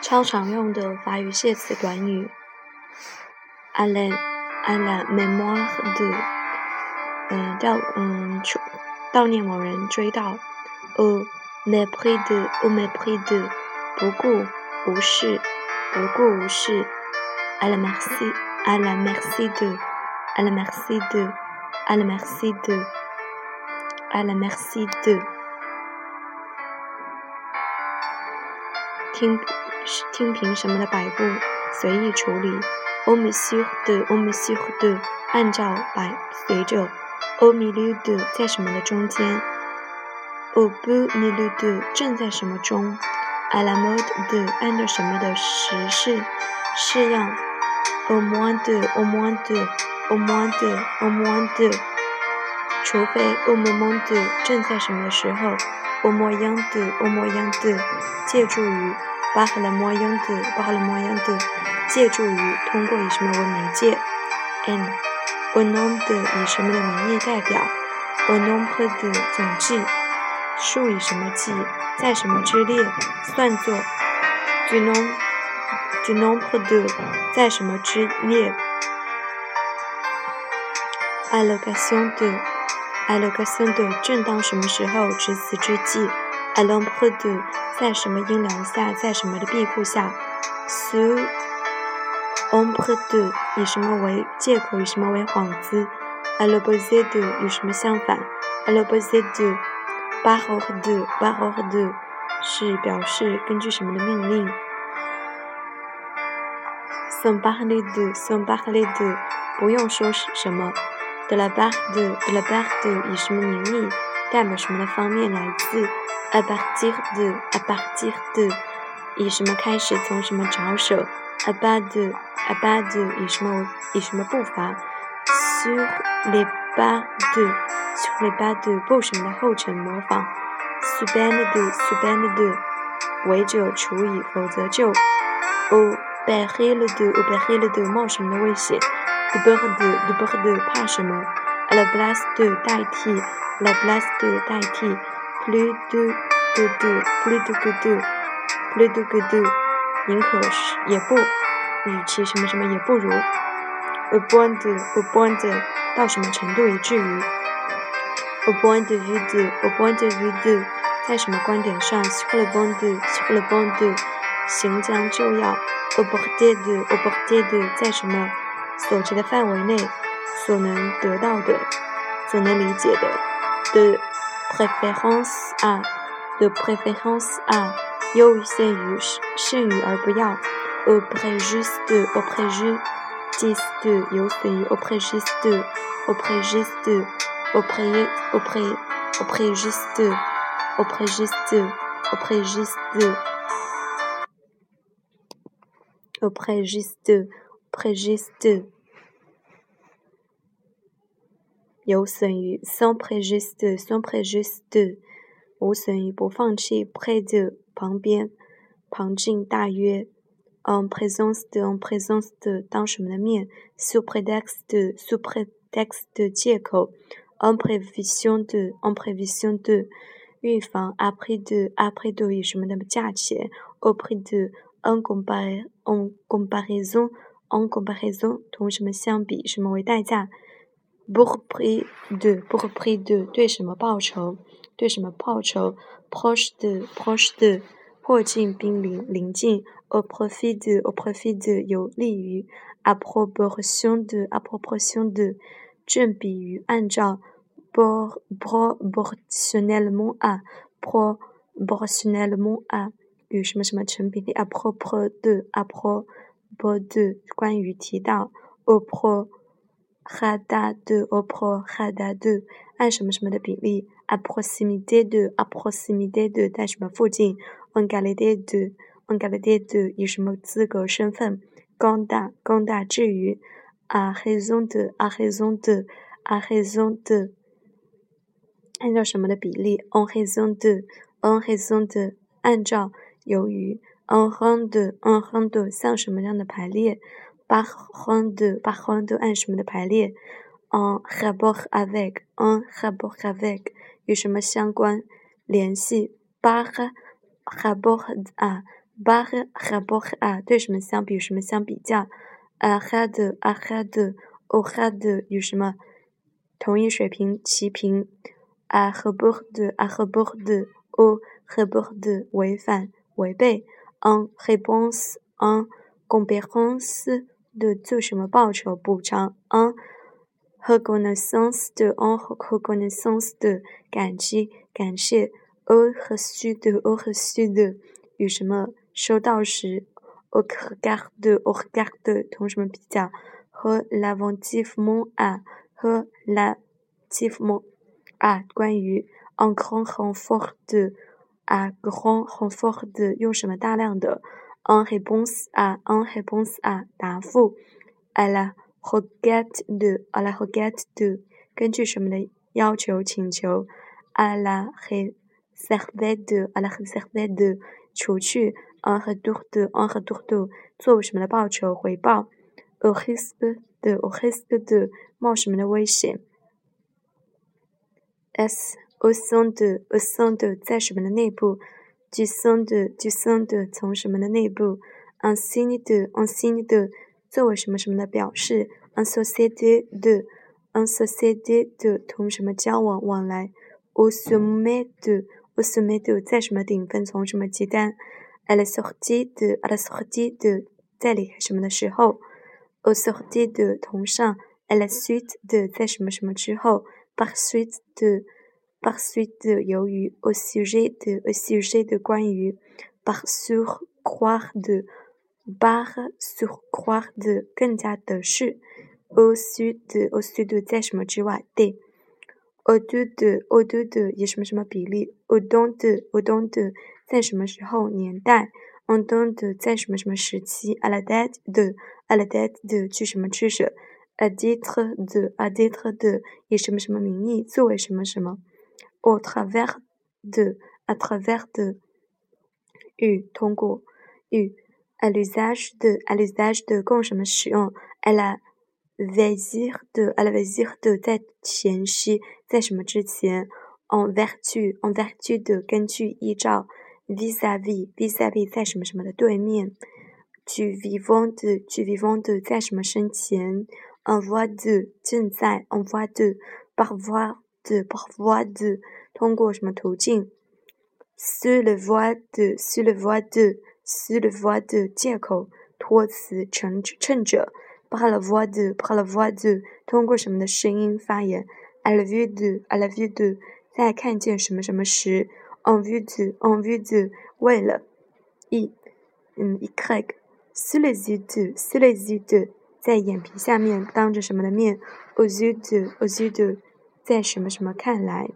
超常用的法语介词短语，à la à la mémoire de，嗯，悼嗯悼念某人，追悼，au mépris de au mépris de，不顾无视，不顾无视，à la merci à la merci de à la merci de à la merci de à la merci de，听。听凭什么的摆布，随意处理。欧米西的，欧米西的，按照摆随着。欧米六的，在什么的中间？欧布米六的，正在什么中？阿拉莫的，按照什么的时事式样？欧莫的，欧莫的，欧莫的，欧莫的，除非欧莫莫的，正在什么时候？欧莫样的，欧莫样的，借助于。巴哈拉莫样的，巴哈拉莫样的，借助于通过以什么为媒介？n au nom de 以什么的名义代表？au nombre de 总计，数以什么计？在什么之列？算作 du nom du nombre de 在什么之列？allocation de allocation de 正当什么时候？值此之际？à l'ombre de 在什么阴凉下，在什么的庇护下？Sous ombre de 以什么为借口，以什么为幌子？À l'opposé de 与什么相反？À l'opposé de par ordre de par ordre de 是表示根据什么的命令？Sans parler de sans parler de 不用说什么？De la part de de la part de 以什么名义，代表什么的方面来自？à partir de à partir de 以什么开始，从什么着手？à bas de à bas de 以什么以什么步伐？sur les pas de sur les pas de 步什么的后尘模仿？sous peine de sous peine de 违者处以，否则就。au péril de au péril de 冒什么的危险？de peur de de peur de 怕什么 la place de 代替，la place de 代替。plus de que de plus de que de plus de que de 宁可是也不与其什么什么也不如 a point de a point de 到什么程度以至于 a point de vue de a point de vue de 在什么观点上 sur le point de sur le point de 行将就要 a portée de a portée de 在什么所及的范围内所能得到的所能理解的的 préférence à de préférence à 优于限于剩余而不要 au préjudice de au préjudice de 有损于 au préjudice de au préjudice de au pré au pré au préjudice de au préjudice de au préjudice de au préjudice de préjudice de 有损于 sans préjudice de sans préjudice de 无损于不放弃 près de 旁边旁近大约 en présence de en présence de 当什么的面 sous prétexte de sous prétexte 的借口 en prévision de en prévision de 预防 après de après de 以什么的价钱 au prix de en comparaison en comparaison en comparaison 同什么相比什么为代价 pour prix de pour prix de 对什么报酬？对什么报酬？proche de proche de 迫近濒临临近，au profit de au profit de 有利于，à proportion de à proportion de 正比于按照，pro proportionnellement à proportionnellement à 与什么什么成比例，à propos de à propos de 关于提到，au pro ha da de au pro ha da de 按什么什么的比例，a proximité de a proximité de 在什么附近，en qualité de en qualité de 以什么资格身份，高大高大至于，a raison de a raison de a raison de 按照什么的比例，en raison de en raison de 按照由于，en rang de en rang de 像什么样的排列。八横的八横的按什么的排列 en rapport avec，en rapport avec 与什么相关联系？par rapport à，par rapport à 对什么相比？与什么相比较？avec，avec de，avec 与什么同一水平齐平？à rapport de，à rapport de，au rapport de 违反违背？en réponse，en compétence de 做什么报酬补偿？en reconnaissance de，en reconnaissance de 感激感谢，au reçu de，au reçu de 与什么收到时？au regard de，au regard de 同什么比较？和 relativement à，和 relativement à 关于 en grand renfort de，à grand renfort de 用什么大量的？en réponse à，en réponse à 答复，à la requête de，à la requête de 根据什么的要求请求？à la réserve de，à la réserve de 除去，en retour de，en retour de 作为什么的报酬回报？au risque de，au risque de 冒什么的危险？s au sein de，au sein de 在什么的内部？du sein de，du sein de 从什么的内部？en signe de，en signe de 作为什么什么的表示？en société de。en société de 同什么交往往来？au sommet de，au sommet de 在什么顶峰？从什么起单？à la sortie de，à la sortie de 在离开什么的时候？au sortie de 同上，à la suite de 在什么什么之后？par suite de，par suite de 由于，au sujet de，au sujet de 关于，par surcroît de，par surcroît de 更加的是。au sud au sud 在什么之外？de au de au de de 以什么什么比例？au don de au don de 在什么时候年代？en don de 在什么什么时期？à la date de à la date de 去什么去舍？à titre de à titre de 以什么什么名义作为什么什么 ？au travers de à travers de 与通过与 à l'usage de à l'usage de 供什么使用？à la Vezir de à la vezir de 在前夕，在什么之前？En vertu en vertu de 根据依照，vis-à-vis vis-à-vis 在什么什么的对面？Du vivant de du vivant de 在什么生前？En voie de 正在，en voie de par voie de par voie de 通过什么途径？Sur le voie de sur le voie de sur le voie de 借口托词乘乘着。par la voix de par la voix de 通过什么的声音发言？à la vue de à la vue de 在看见什么什么时？en vue de en vue de 为了一嗯 y sous les yeux de sous les yeux de 在眼皮下面当着什么的面？aux yeux de aux yeux de 在什么什么看来？